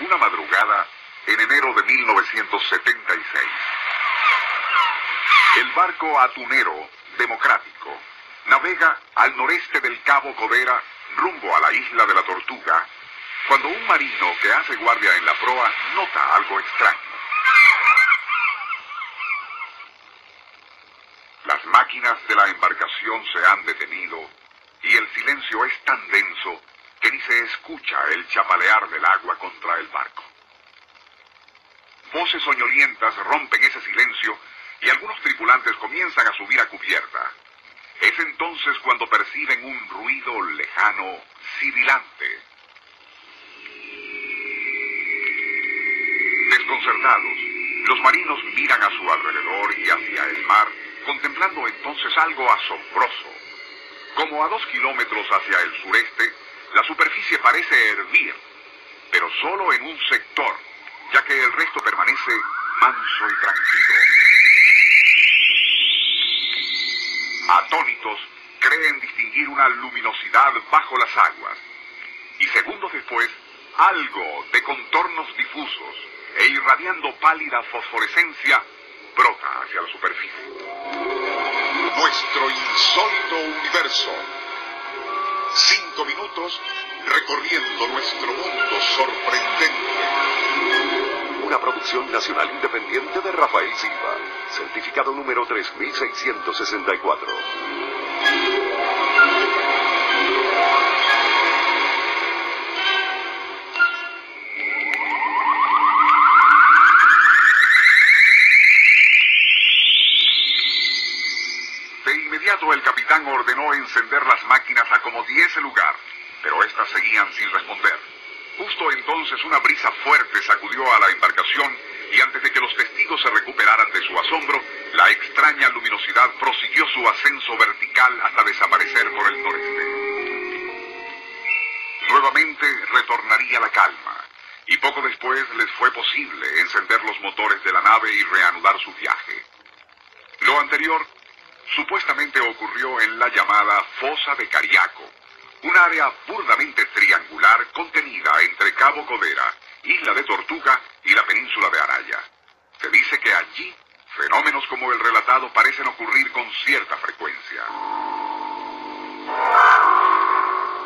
Una madrugada en enero de 1976. El barco atunero democrático navega al noreste del Cabo Codera rumbo a la isla de la Tortuga cuando un marino que hace guardia en la proa nota algo extraño. Las máquinas de la embarcación se han detenido y el silencio es tan denso ni se escucha el chapalear del agua contra el barco. Voces soñolientas rompen ese silencio y algunos tripulantes comienzan a subir a cubierta. Es entonces cuando perciben un ruido lejano, sibilante. Desconcertados, los marinos miran a su alrededor y hacia el mar, contemplando entonces algo asombroso. Como a dos kilómetros hacia el sureste, la superficie parece hervir, pero solo en un sector, ya que el resto permanece manso y tranquilo. Atónitos, creen distinguir una luminosidad bajo las aguas, y segundos después, algo de contornos difusos e irradiando pálida fosforescencia brota hacia la superficie. Nuestro insólito universo Cinco minutos recorriendo nuestro mundo sorprendente. Una producción nacional independiente de Rafael Silva. Certificado número 3664. El capitán ordenó encender las máquinas a como diese lugar, pero éstas seguían sin responder. Justo entonces una brisa fuerte sacudió a la embarcación y antes de que los testigos se recuperaran de su asombro, la extraña luminosidad prosiguió su ascenso vertical hasta desaparecer por el noreste. Nuevamente retornaría la calma, y poco después les fue posible encender los motores de la nave y reanudar su viaje. Lo anterior supuestamente ocurrió en la llamada Fosa de Cariaco, un área burdamente triangular contenida entre Cabo Codera, Isla de Tortuga y la península de Araya. Se dice que allí fenómenos como el relatado parecen ocurrir con cierta frecuencia.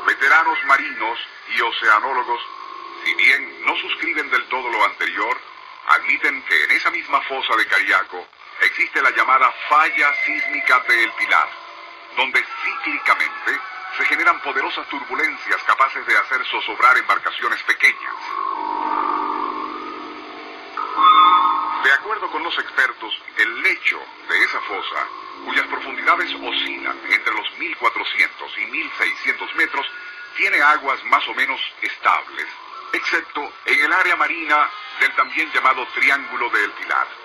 Veteranos marinos y oceanólogos, si bien no suscriben del todo lo anterior, admiten que en esa misma fosa de Cariaco existe la llamada falla sísmica de El Pilar, donde cíclicamente se generan poderosas turbulencias capaces de hacer zozobrar embarcaciones pequeñas. De acuerdo con los expertos, el lecho de esa fosa, cuyas profundidades oscilan entre los 1400 y 1600 metros, tiene aguas más o menos estables, excepto en el área marina del también llamado Triángulo de El Pilar.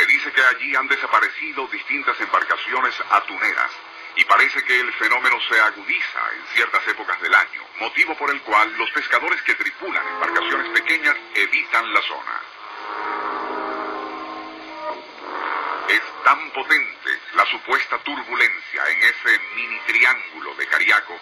Se dice que allí han desaparecido distintas embarcaciones atuneras y parece que el fenómeno se agudiza en ciertas épocas del año, motivo por el cual los pescadores que tripulan embarcaciones pequeñas evitan la zona. Es tan potente la supuesta turbulencia en ese mini triángulo de Cariaco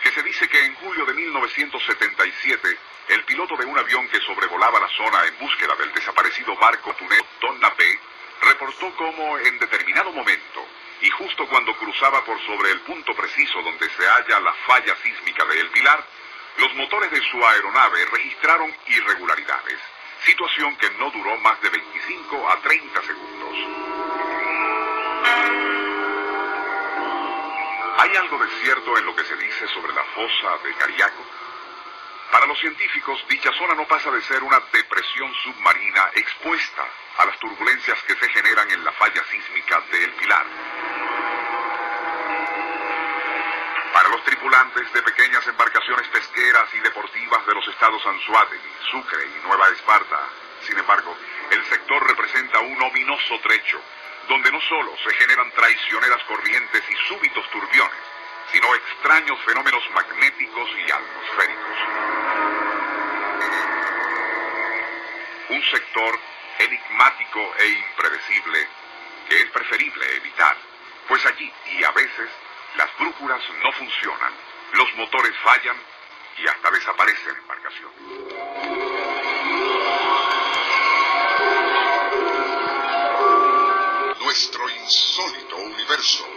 que se dice que en julio de 1977 el piloto de un avión que sobrevolaba la zona en búsqueda del desaparecido barco tuneo Donna B reportó cómo en determinado momento y justo cuando cruzaba por sobre el punto preciso donde se halla la falla sísmica de El Pilar, los motores de su aeronave registraron irregularidades, situación que no duró más de 25 a 30 segundos. ¿Hay algo de cierto en lo que se dice sobre la fosa de Cariaco? Para los científicos, dicha zona no pasa de ser una depresión submarina expuesta a las turbulencias que se generan en la falla sísmica de El Pilar. Para los los tripulantes de pequeñas embarcaciones pesqueras y deportivas de los estados Anzuategui, Sucre y Nueva Esparta. Sin embargo, el sector representa un ominoso trecho, donde no solo se generan traicioneras corrientes y súbitos turbiones, sino extraños fenómenos magnéticos y atmosféricos. un sector enigmático e impredecible que es preferible evitar, pues allí y a veces las brújulas no funcionan, los motores fallan y hasta desaparece la embarcación. Nuestro insólito universo